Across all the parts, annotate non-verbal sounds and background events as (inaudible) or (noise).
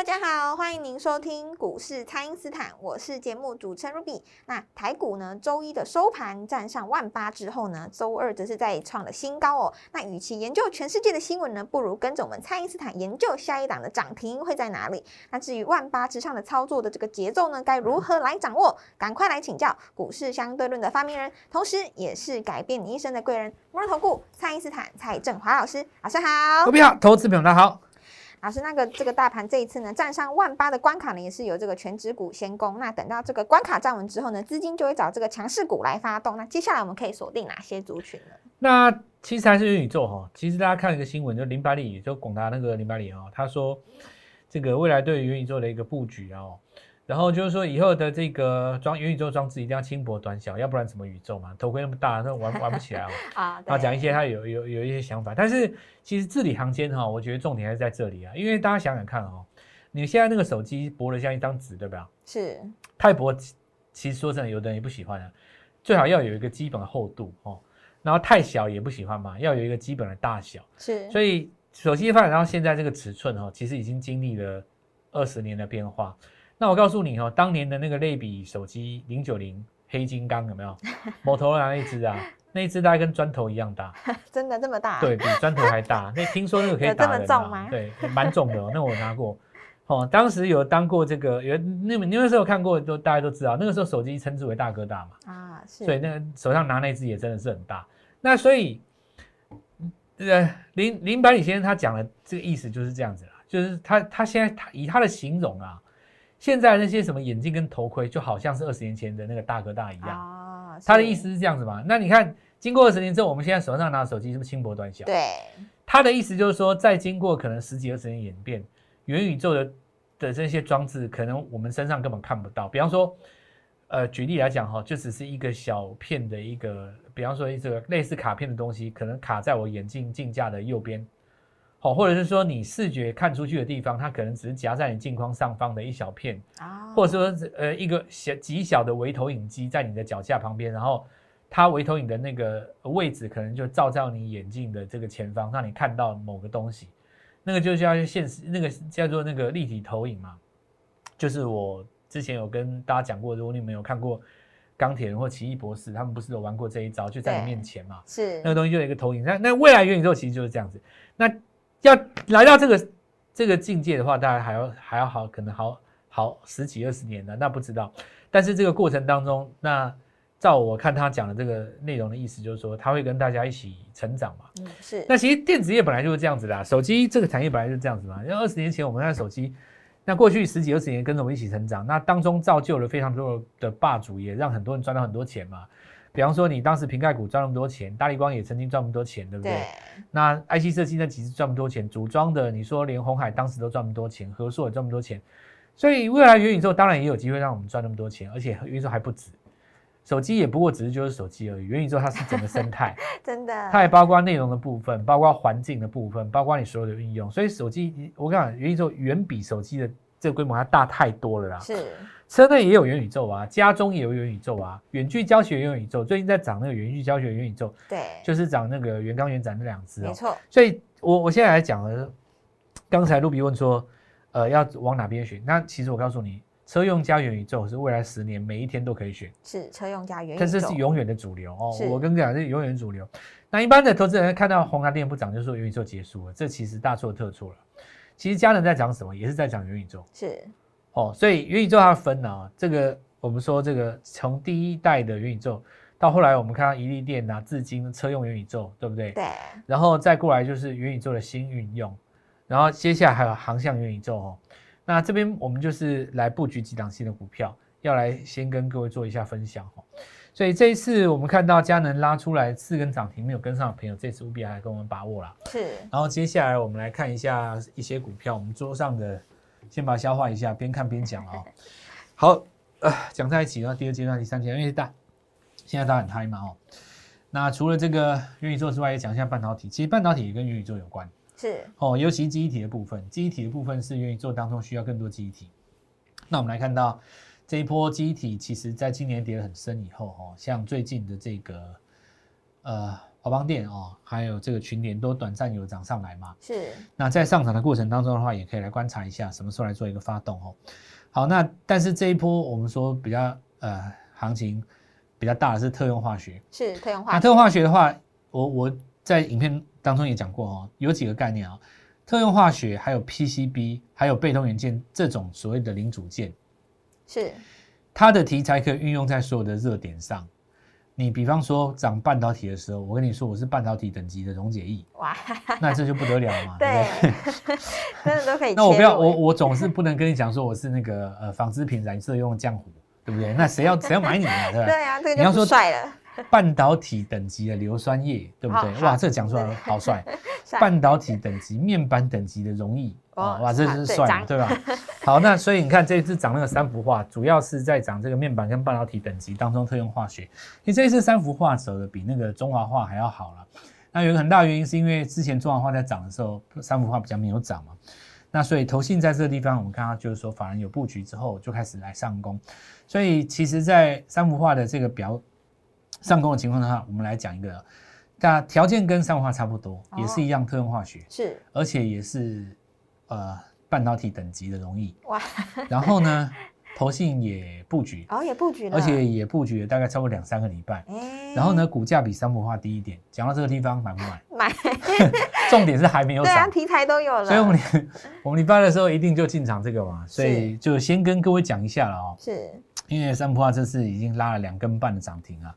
大家好，欢迎您收听股市蔡因斯坦，我是节目主持人 Ruby。那台股呢，周一的收盘站上万八之后呢，周二则是再创了新高哦。那与其研究全世界的新闻呢，不如跟着我们蔡因斯坦研究下一档的涨停会在哪里。那至于万八之上的操作的这个节奏呢，该如何来掌握？赶快来请教股市相对论的发明人，同时也是改变你一生的贵人——摩尔投顾蔡因斯坦蔡振华老师。老师好，各位好，投资朋友大家好。老师，那个这个大盘这一次呢，站上万八的关卡呢，也是由这个全指股先攻。那等到这个关卡站稳之后呢，资金就会找这个强势股来发动。那接下来我们可以锁定哪些族群呢？那其实还是元宇宙哈。其实大家看一个新闻，就林百里，就广达那个林百里啊，他说这个未来对元宇宙的一个布局啊。然后就是说，以后的这个装元宇宙装置一定要轻薄短小，要不然怎么宇宙嘛？头盔那么大，那玩玩不起来哦。(laughs) 啊，他讲一些他有有有一些想法，但是其实字里行间哈，我觉得重点还是在这里啊。因为大家想想看哦，你现在那个手机薄的像一张纸，对吧？是。太薄，其实说真的，有的人也不喜欢啊。最好要有一个基本的厚度哦。然后太小也不喜欢嘛，要有一个基本的大小。是。所以手机发展到现在这个尺寸哈，其实已经经历了二十年的变化。那我告诉你哦，当年的那个类比手机零九零黑金刚有没有？摩托罗拉那只啊，那只大概跟砖头一样大，(laughs) 真的这么大？对比砖头还大。那听说那个可以打人吗？(laughs) 对，蛮重的。哦那我拿过，哦，当时有当过这个，有那你那时候看过，都大家都知道，那个时候手机称之为大哥大嘛。啊，是。所以那个手上拿那只也真的是很大。那所以，呃，林林百里先生他讲的这个意思就是这样子啦，就是他他现在他以他的形容啊。现在那些什么眼镜跟头盔，就好像是二十年前的那个大哥大一样啊。他的意思是这样子嘛？那你看，经过二十年之后，我们现在手上拿的手机是不是轻薄短小？对。他的意思就是说，在经过可能十几二十年演变，元宇宙的的这些装置，可能我们身上根本看不到。比方说，呃，举例来讲哈，就只是一个小片的一个，比方说一个类似卡片的东西，可能卡在我眼镜镜架的右边。好，或者是说你视觉看出去的地方，它可能只是夹在你镜框上方的一小片啊，或者说呃一个小极小的微投影机在你的脚下旁边，然后它微投影的那个位置可能就照在你眼镜的这个前方，让你看到某个东西，那个就叫现实，那个叫做那个立体投影嘛。就是我之前有跟大家讲过，如果你没有看过钢铁人或奇异博士，他们不是有玩过这一招，就在你面前嘛，是那个东西就有一个投影。那那未来元宇宙其实就是这样子，那。要来到这个这个境界的话，大概还要还要好，可能好好十几二十年呢，那不知道。但是这个过程当中，那照我看他讲的这个内容的意思，就是说他会跟大家一起成长嘛。嗯，是。那其实电子业本来就是这样子的，手机这个产业本来就是这样子嘛。因为二十年前我们看手机，那过去十几二十年跟着我们一起成长，那当中造就了非常多的霸主，也让很多人赚到很多钱嘛。比方说，你当时瓶盖股赚那么多钱，大力光也曾经赚那么多钱，对不对？那 IC 设计那几次赚那么多钱，组装的，你说连红海当时都赚那么多钱，和硕也赚那么多钱，所以未来元宇宙当然也有机会让我们赚那么多钱，而且元宇宙还不止，手机也不过只是就是手机而已，元宇宙它是整个生态，(laughs) 真的，它也包括内容的部分，包括环境的部分，包括你所有的应用，所以手机，我跟你讲元宇宙远比手机的这个规模要大太多了啦。是。车内也有元宇宙啊，家中也有元宇宙啊，远距教学元宇宙，最近在涨那个远距教学元宇宙，对，就是涨那个元刚元展那两只哦，没错。所以我我现在来讲了，刚才露比问说，呃，要往哪边选？那其实我告诉你，车用加元宇宙是未来十年每一天都可以选，是车用加元宇宙，但是是永远的主流哦。我跟你讲，是永远主流。那一般的投资人看到红蓝电不涨，就说元宇宙结束了，这其实大错特错了。其实家人在讲什么，也是在讲元宇宙，是。哦，所以元宇宙它分啊，这个我们说这个从第一代的元宇宙到后来我们看到一利电啊、至今车用元宇宙，对不对？对。然后再过来就是元宇宙的新运用，然后接下来还有航向元宇宙哦。那这边我们就是来布局几档新的股票，要来先跟各位做一下分享哦。所以这一次我们看到佳能拉出来四根涨停，没有跟上的朋友，这次务必来跟我们把握啦。是然后接下来我们来看一下一些股票，我们桌上的先把它消化一下，边看边讲啊、(laughs) 好，呃，讲在一起，然后第二阶段、第三阶段，因为大现在大家很嗨嘛哦。那除了这个元宇宙之外，也讲一下半导体。其实半导体也跟元宇宙有关是哦，尤其记忆体的部分，记忆体的部分是元宇宙当中需要更多记忆体。那我们来看到这一波记忆体，其实在今年跌得很深以后哦，像最近的这个呃华邦电哦，还有这个群联都短暂有涨上来嘛。是那在上涨的过程当中的话，也可以来观察一下什么时候来做一个发动哦。好，那但是这一波我们说比较呃行情比较大的是特用化学。是特用化学，那特用化学的话，我我在影片当中也讲过哦，有几个概念啊、特用化学还有 PCB 还有被动元件这种所谓的零组件，是它的题材可以运用在所有的热点上。你比方说涨半导体的时候，我跟你说我是半导体等级的溶解液，哇，那这就不得了了嘛，对不对？(laughs) 真的都可以。那我不要，我我总是不能跟你讲说我是那个呃纺织品染色用浆糊，对不对？那谁要谁要买你啊？对吧？(laughs) 对啊，这个就你要说帅了，(laughs) 半导体等级的硫酸液，对不对？哇，这讲出来 (laughs) 好帅。半导体等级、面板等级的容易，哇，这好是帅，对吧？(laughs) 好，那所以你看这一次涨那个三幅画，主要是在涨这个面板跟半导体等级当中特用化学。其实这一次三幅画走的比那个中华画还要好了。那有一个很大的原因是因为之前中华画在涨的时候，三幅画比较没有涨嘛。那所以投信在这个地方，我们看到就是说，法人有布局之后就开始来上攻。所以其实，在三幅画的这个表上攻的情况的话，我们来讲一个，那条件跟三幅画差不多，也是一样特用化学，是而且也是呃半导体等级的容易。哇，然后呢，(laughs) 投信也布局，哦也布局了，而且也布局了大概超过两三个礼拜。哎，然后呢，股价比三幅画低一点。讲到这个地方，买不买？(laughs) 买，(laughs) 重点是还没有对啊，涨。题材都有了，所以我们我们礼拜的时候一定就进场这个嘛，所以就先跟各位讲一下了哦。是因为三幅画这次已经拉了两根半的涨停啊，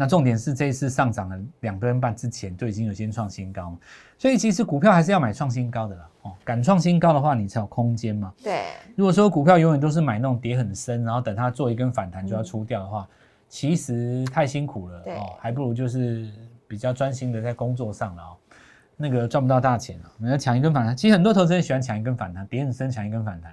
那重点是这一次上涨了两根半之前就已经有先创新高，所以其实股票还是要买创新高的啦。哦，敢创新高的话，你才有空间嘛。对，如果说股票永远都是买那种跌很深，然后等它做一根反弹就要出掉的话，其实太辛苦了哦，还不如就是比较专心的在工作上了哦。那个赚不到大钱啊，你要抢一根反弹，其实很多投资人喜欢抢一根反弹，跌很深抢一根反弹。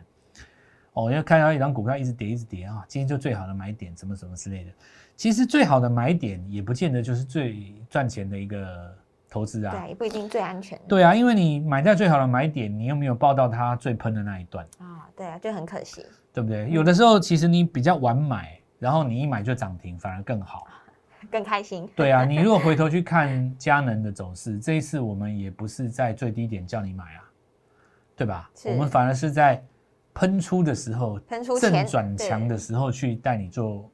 哦，要看到一张股票一直跌一直跌啊，今天就最好的买点，什么什么之类的。其实最好的买点也不见得就是最赚钱的一个投资啊。对，也不一定最安全对啊，因为你买在最好的买点，你又没有报到它最喷的那一段，啊，对啊，就很可惜，对不对？有的时候其实你比较晚买，然后你一买就涨停，反而更好。更开心，对啊，(laughs) 你如果回头去看佳能的走势，这一次我们也不是在最低点叫你买啊，对吧？我们反而是在喷出的时候，喷出正转强的时候去带你做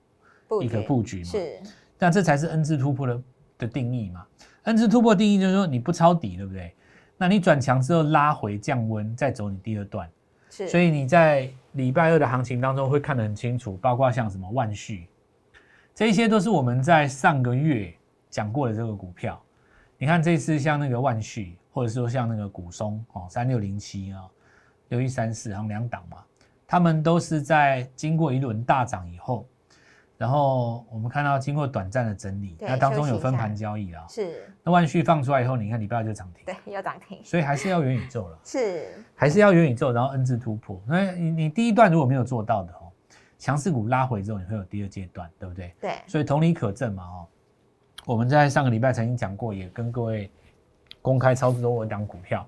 一个布局嘛。是那这才是 N 字突破的的定义嘛。N 字突破定义就是说你不抄底，对不对？那你转强之后拉回降温，再走你第二段。是，所以你在礼拜二的行情当中会看得很清楚，包括像什么万旭，这一些都是我们在上个月讲过的这个股票。你看这次像那个万旭，或者说像那个股松哦，三六零七啊，六一三四，好像两档嘛，他们都是在经过一轮大涨以后，然后我们看到经过短暂的整理，那当中有分盘交易啊。是，那万旭放出来以后，你看礼拜二就涨停，对，要涨停，所以还是要元宇宙了。(laughs) 是还是要元宇宙，然后 N 字突破。那你你第一段如果没有做到的哦，强势股拉回之后，你会有第二阶段，对不对？对，所以同理可证嘛哦。我们在上个礼拜曾经讲过，也跟各位公开操作过一档股票。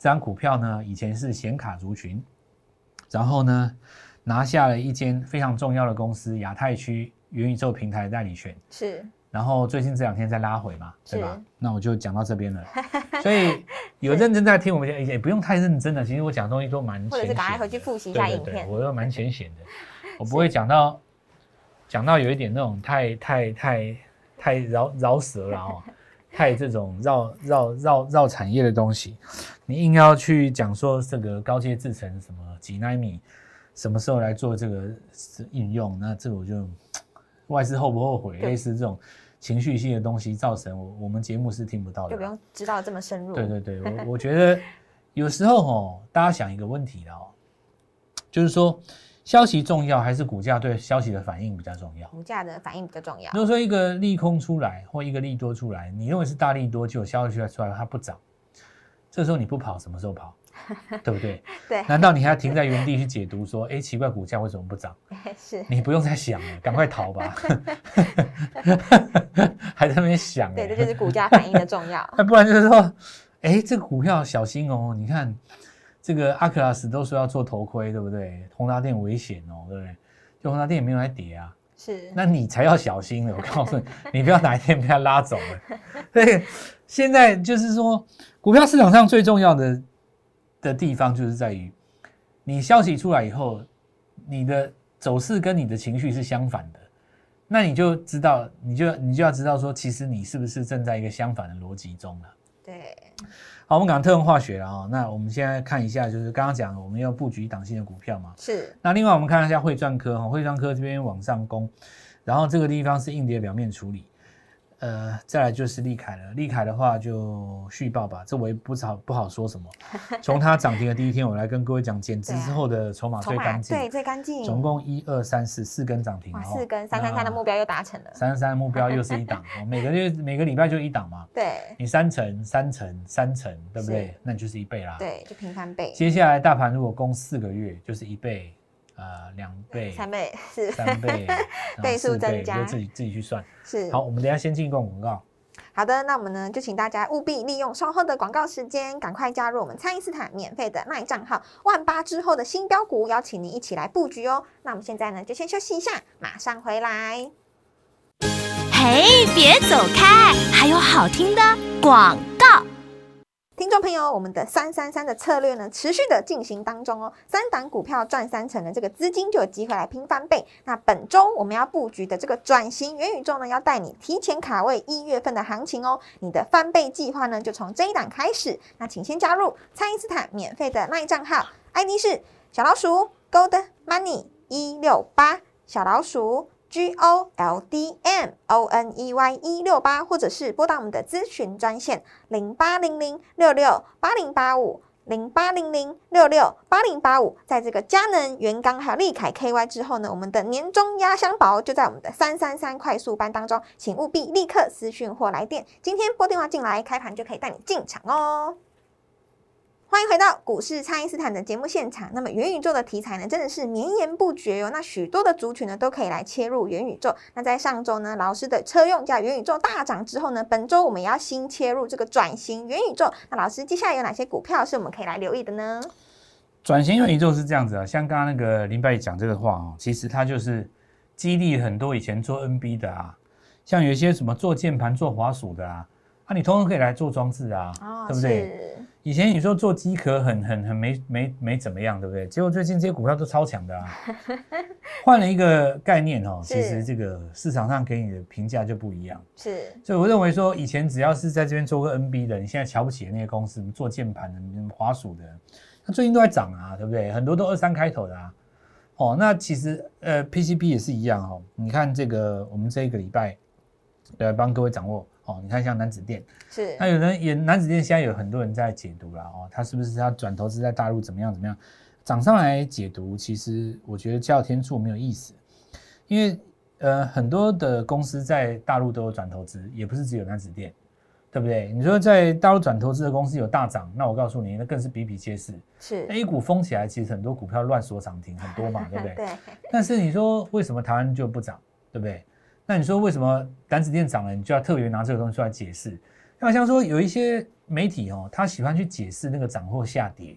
这张股票呢，以前是显卡族群，然后呢拿下了一间非常重要的公司亚太区元宇宙平台的代理权。是然后最近这两天再拉回嘛，对吧？那我就讲到这边了。(laughs) 所以有认真在听我们讲，也不用太认真了。其实我讲的东西都蛮浅显的，或者是赶快回去复习一下对对对我都蛮浅显的，(laughs) 我不会讲到讲到有一点那种太太太太饶饶舌了哦，太这种绕绕绕绕产业的东西，你硬要去讲说这个高阶制程什么几纳米，什么时候来做这个应用，那这个我就外资后不后悔，对。类似这种情绪性的东西造成我我们节目是听不到的。就不用知道这么深入，对对对，(laughs) 我我觉得有时候哦，大家想一个问题了哦，就是说消息重要还是股价对消息的反应比较重要？股价的反应比较重要如。果说一个利空出来或一个利多出来，你认为是大利多，就有消息出来出来它不涨，这时候你不跑，什么时候跑？(laughs) 对不对？对，难道你还要停在原地去解读说，哎，奇怪，股价为什么不涨？(laughs) 是，你不用再想了，赶快逃吧！(laughs) 还在那边想，对，哎这就是股价反应的重要。那不然就是说，哎，这个股票小心哦！你看这个阿克拉斯都说要做头盔，对不对？宏达电危险哦，对不对？就宏达电也没有来跌啊，是，那你才要小心了。我告诉你，(laughs) 你不要哪一天被他拉走了。(laughs) 对，现在就是说，股票市场上最重要的的地方，就是在于你消息出来以后，你的走势跟你的情绪是相反的，那你就知道，你就你就要知道说，其实你是不是正在一个相反的逻辑中了。对，好，我们讲特用化学了啊、那我们现在看一下，就是刚刚讲的我们要布局一档新的股票嘛。是，那另外我们看一下汇赚科哈，汇赚科这边往上攻，然后这个地方是硬碟表面处理，呃，再来就是利凯了。利凯的话就续报吧，这我也不好不好说什么。(laughs) 从它涨停的第一天，我来跟各位讲，减资之后的筹码最干净，对最干净，总共一二三四四根涨停，哦四根三三三的目标又达成了。三三三的目标又是一档，(laughs) 哦每个月每个礼拜就一档嘛，对你三成三成三成，对不对？那你就是一倍啦。对，就平翻倍，接下来大盘如果攻四个月，就是一倍，呃，两倍，三倍是三倍，倍数增加就自己自己去算。是好，我们等一下先进一段广告。好的，那我们呢就请大家务必利用稍后的广告时间，赶快加入我们蔡因斯坦免费的卖账号万八之后的新标股，邀请您一起来布局哦。那我们现在呢就先休息一下，马上回来。嘿，别走开，还有好听的广告。听众朋友，我们的三三三的策略呢，持续的进行当中哦。三档股票赚三成的这个资金就有机会来拼翻倍。那本周我们要布局的这个转型元宇宙呢，要带你提前卡位一月份的行情哦。你的翻倍计划呢，就从这一档开始。那请先加入蔡因斯坦免费的那一账号，ID 是小老鼠 Gold Money 一六八，小老鼠。G O L D M O N E Y 一六八，或者是拨打我们的咨询专线零八零零六六八零八五零八零零六六八零八五。在这个佳能、元刚还有利凯 KY 之后呢，我们的年终压箱宝就在我们的三三三快速班当中，请务必立刻私讯或来电。今天拨电话进来，开盘就可以带你进场哦。欢迎回到股市，蔡因斯坦的节目现场。那么元宇宙的题材呢，真的是绵延不绝哦。那许多的族群呢，都可以来切入元宇宙。那在上周呢，老师的车用加元宇宙大涨之后呢，本周我们也要新切入这个转型元宇宙。那老师接下来有哪些股票是我们可以来留意的呢？转型元宇宙是这样子啊，像刚刚那个林伯讲这个话哦，其实他就是激励很多以前做 NB 的啊，像有一些什么做键盘、做滑鼠的啊，啊，你通通可以来做装置啊，对不对？是以前你说做机壳很很很没没没怎么样，对不对？结果最近这些股票都超强的啊，(laughs) 换了一个概念哦，其实这个市场上给你的评价就不一样。是所以我认为说，以前只要是在这边做个 NB 的，你现在瞧不起的那些公司，做键盘的、什么滑鼠的，它最近都在涨啊，对不对？很多都二三开头的啊。哦，那其实呃 PCB 也是一样哦。你看这个，我们这一个礼拜来帮各位掌握哦。你看像南子店，是那有人也南子店现在有很多人在解读了哦，他是不是他转投资在大陆怎么样怎么样？涨上来解读，其实我觉得叫天数没有意思，因为呃很多的公司在大陆都有转投资，也不是只有南子店，对不对？你说在大陆转投资的公司有大涨，那我告诉你，那更是比比皆是。是 A 股封起来，其实很多股票乱锁涨停很多嘛，对不对？(laughs) 对但是你说为什么台湾就不涨，对不对？那你说为什么胆子店涨了，你就要特别拿这个东西出来解释？好像说有一些媒体哦，他喜欢去解释那个涨或下跌，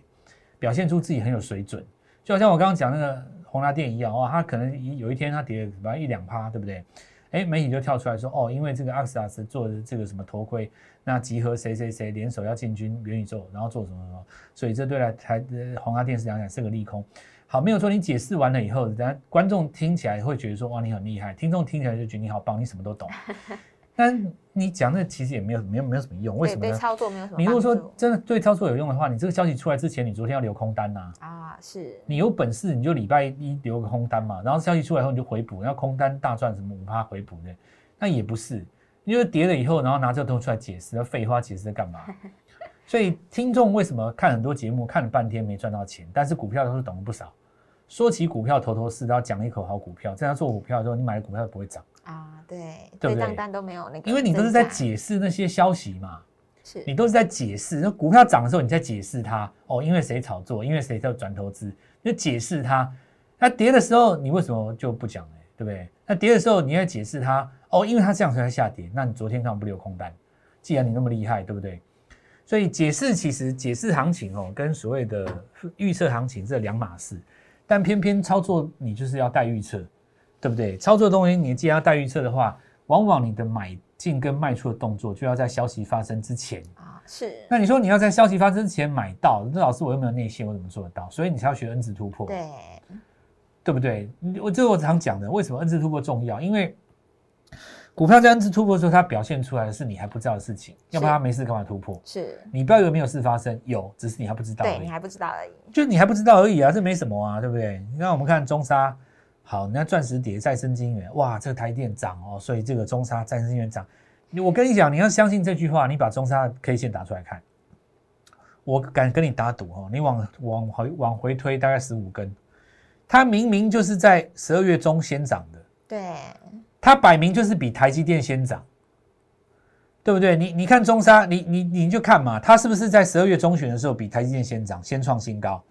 表现出自己很有水准，就好像我刚刚讲那个宏达电一样哦，他可能有一天他跌了反正一两趴，对不对？哎，媒体就跳出来说哦，因为这个阿克萨斯做的这个什么头盔，那集合谁谁谁联手要进军元宇宙，然后做什么什么，所以这对来台呃宏达电视来讲是个利空。好，没有说你解释完了以后，等下观众听起来会觉得说哇你很厉害，听众听起来就觉得你好棒，你什么都懂。(laughs) 但你讲那其实也没有没有没有什么用，为什么呢？对对操作没有什么你如果说真的对操作有用的话，你这个消息出来之前，你昨天要留空单呐、啊，是你有本事你就礼拜一留个空单嘛，然后消息出来后你就回补，然后空单大赚什么五趴回补的，那也不是，因为跌了以后，然后拿这个东西出来解释，那废话解释在干嘛？(laughs) 所以听众为什么看很多节目看了半天没赚到钱，但是股票都是懂了不少，说起股票头头是道，讲一口好股票，在他做股票的时候，你买的股票不会涨，啊，对，对不对账单都没有那个，因为你都是在解释那些消息嘛，是 (laughs) 你都是在解释。那股票涨的时候，你在解释它哦，因为谁炒作，因为谁在转投资，你就解释它。那跌的时候，你为什么就不讲呢？对不对？那跌的时候，你要解释它哦，因为它这样才下跌。那你昨天干嘛不留空单？既然你那么厉害，对不对？所以解释其实解释行情哦，跟所谓的预测行情这两码事。但偏偏操作你就是要带预测，对不对？操作的东西你既然要带预测的话，往往你的买进跟卖出的动作就要在消息发生之前。啊，是，那你说你要在消息发生之前买到，那老师我又没有内线，我怎么做得到？所以你才要学 N 字突破，对，对不对？我这是我常讲的，为什么 N 字突破重要？因为股票在 N 字突破的时候，它表现出来的是你还不知道的事情，要不然它没事干嘛突破？是，你不要以为没有事发生，有，只是你还不知道而已。对你还不知道而已，就你还不知道而已啊，这没什么啊，对不对？你看我们看中沙，好，人家钻石跌再生金源，哇，这个台电涨哦，所以这个中沙再生金源涨。我跟你讲，你要相信这句话，你把中沙的 K 线打出来看，我敢跟你打赌哦，你往往回往回推大概十五根，它明明就是在十二月中先涨的，对，它摆明就是比台积电先涨，对不对？你你看中沙，你你你就看嘛，它是不是在十二月中旬的时候比台积电先涨，先创新高？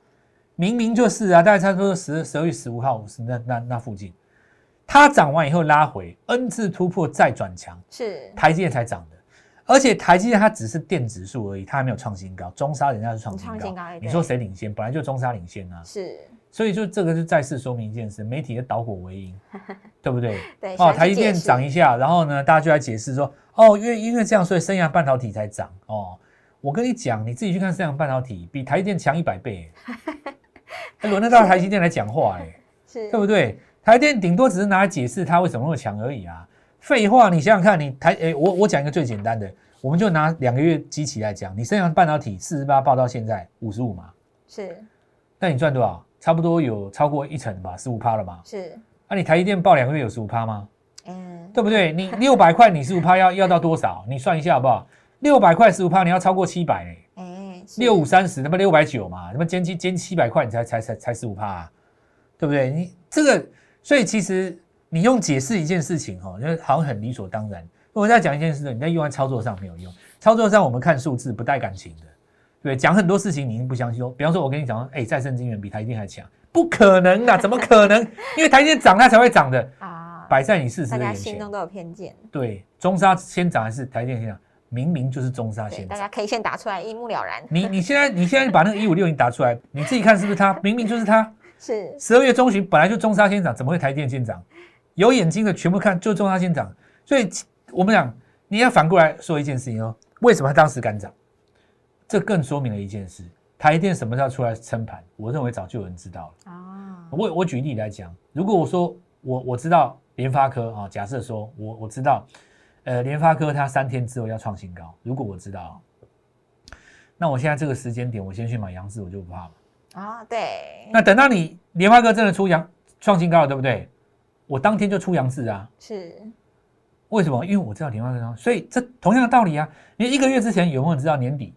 明明就是啊，大概差不多十十二月十五号是那那那附近，它涨完以后拉回 N 字突破再转强，是，台积电才涨的。而且台积电它只是电指数而已，它还没有创新高。中沙人家是创新高，创新高你说谁领先？本来就中沙领先啊。是，所以就这个是再次说明一件事：媒体的导火为因，(laughs) 对不对？对，哦，台积电涨一下，然后呢，大家就来解释说，哦，因为因为这样，所以升阳半导体才涨。哦，我跟你讲，你自己去看升阳半导体，比台积电强一百倍，(laughs) 还轮得到台积电来讲话哎，(laughs) 是，对不对？台积电顶多只是拿来解释它为什么那么强而已啊。废话，你想想看，你台诶，我我讲一个最简单的，我们就拿两个月基期来讲，你升阳半导体四十八报到现在五十五嘛，是，那你赚多少？差不多有超过一成吧，十五趴了吧？是，那、你台积电报两个月有十五趴吗？嗯，对不对？你六百块，你十五趴要要到多少？你算一下好不好？六百块十五趴，你要超过七百哎，哎，是六五三十，那么六百九嘛，那么减七减七百块，你才才才才十五趴，啊，对不对？你这个，所以其实你用解释一件事情哈，就好像很理所当然。我在讲一件事情，你在用在操作上没有用，操作上我们看数字不带感情的，对，讲很多事情你一定不相信哦。比方说，我跟你讲说，哎，再生金源比台积电还强，不可能的，怎么可能？因为台积电涨它才会涨的，啊，摆在你事实大家的眼前。心中都有偏见，对，中沙先涨还是台积电先涨？明明就是中沙，先涨。大家可以先打出来一目了然，你你现在你现在把那个一五六零打出来，你自己看是不是它？明明就是它。(laughs) 是，十二月中旬本来就中沙先涨，怎么会台积电先涨？有眼睛的全部看，就中沙先涨。所以我们讲，你要反过来说一件事情哦，为什么它当时敢涨？这更说明了一件事：台积电什么时候出来撑盘？我认为早就有人知道了。啊，我我举例来讲，如果我说我我知道联发科啊，假设说我我知道，呃，联发科它三天之后要创新高，如果我知道，那我现在这个时间点，我先去买杨志，我就不怕了。啊，对，那等到你联发科真的出阳创新高了，对不对？我当天就出杨志啊。是，为什么？因为我知道联发科高，所以这同样的道理啊。你一个月之前有没有知道年底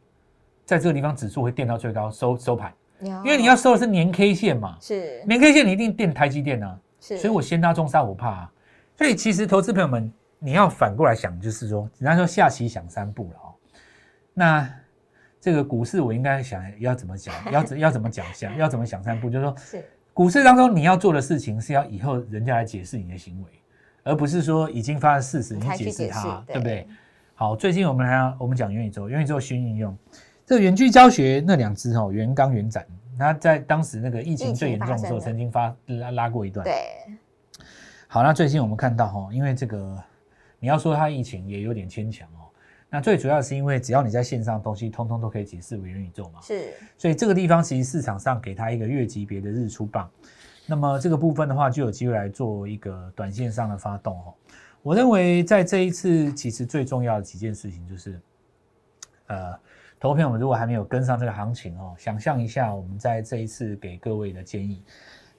在这个地方指数会垫到最高收收盘？因因为你要收的是年 K 线嘛，是年 K 线你一定垫台积电啊。是，所以我先拉中沙我怕啊。所以其实投资朋友们，你要反过来想，就是说，人家说下棋想三步了哦。那这个股市我应该想要怎么讲，要怎要怎么讲想要怎么想三步，就是说 (laughs) 是股市当中你要做的事情是要以后人家来解释你的行为，而不是说已经发生事实你解释它，对对不对？好，最近我们还要我们讲元宇宙，元宇宙新应用，这个远距教学那两只哦，元刚、元展，它在当时那个疫情最严重的时候，曾经发拉拉过一段。对，好，那最近我们看到哈，因为这个你要说它疫情也有点牵强哦。那最主要是因为只要你在线上的东西，通通都可以解释为元宇宙嘛，是所以这个地方其实市场上给它一个月级别的日出棒，那么这个部分的话就有机会来做一个短线上的发动哦。我认为在这一次其实最重要的几件事情就是，呃，投资朋友们如果还没有跟上这个行情哦，想象一下我们在这一次给各位的建议。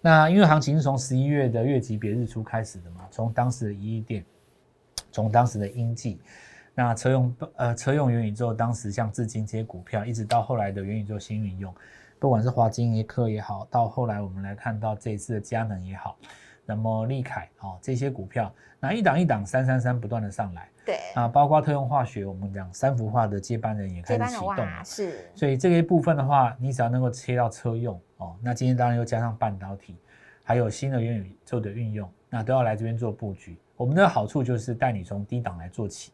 那因为行情是从十一月的月级别日出开始的嘛，从当时的一亿店，从当时的英记，那车用呃车用元宇宙，当时像至今这些股票，一直到后来的元宇宙新运用，不管是华金一科也好，到后来我们来看到这一次的佳能也好，那么利凯哦这些股票，那一档一档三三三不断的上来对，啊，包括特用化学，我们讲三氟化的接班人也开始启动了，。是，所以这一部分的话，你只要能够切到车用哦，那今天当然又加上半导体，还有新的元宇宙的运用，那都要来这边做布局。我们的好处就是带你从低档来做起。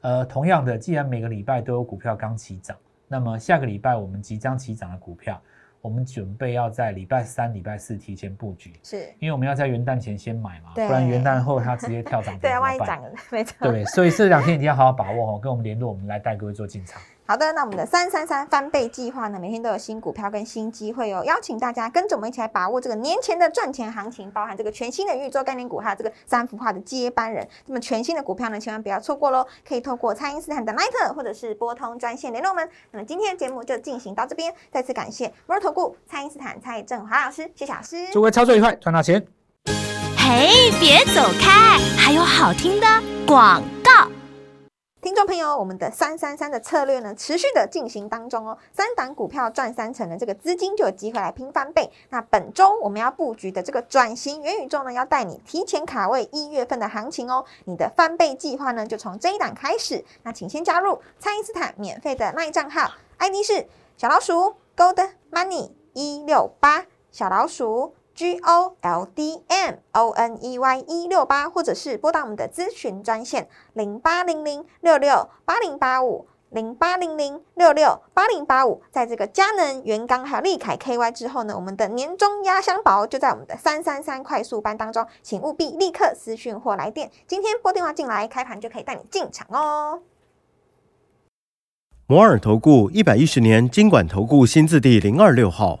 呃，同样的，既然每个礼拜都有股票刚起涨，那么下个礼拜我们即将起涨的股票，我们准备要在礼拜三、礼拜四提前布局，是，因为我们要在元旦前先买嘛，不然元旦后它直接跳涨停 (laughs) 对万一涨了，没错。对，所以这两天一定要好好把握哦，(laughs) 跟我们联络，我们来带各位做进场。好的，那我们的三三三翻倍计划呢，每天都有新股票跟新机会哦，邀请大家跟着我们一起来把握这个年前的赚钱行情，包含这个全新的宇宙概念股，还有这个三幅画的接班人。那么全新的股票呢，千万不要错过喽！可以透过蔡因斯坦的 Line 或者是拨通专线联络我们。那么今天的节目就进行到这边，再次感谢摩尔投顾蔡因斯坦蔡振华老师，谢谢老师。祝各位操作愉快，赚到钱。嘿，别走开，还有好听的广告。听众朋友，我们的三三三的策略呢，持续的进行当中哦。三档股票赚三成的这个资金就有机会来拼翻倍。那本周我们要布局的这个转型元宇宙呢，要带你提前卡位一月份的行情哦。你的翻倍计划呢，就从这一档开始。那请先加入蔡因斯坦免费的那一账号，ID 是小老鼠 Gold Money 一六八小老鼠。G O L D M O N E Y 一六八，或者是拨打我们的咨询专线零八零零六六八零八五零八零零六六八零八五。在这个佳能、元刚还有利凯 KY 之后呢，我们的年终压箱宝就在我们的三三三快速班当中，请务必立刻私讯或来电。今天拨电话进来，开盘就可以带你进场哦。摩尔投顾一百一十年经管投顾新字第零二六号。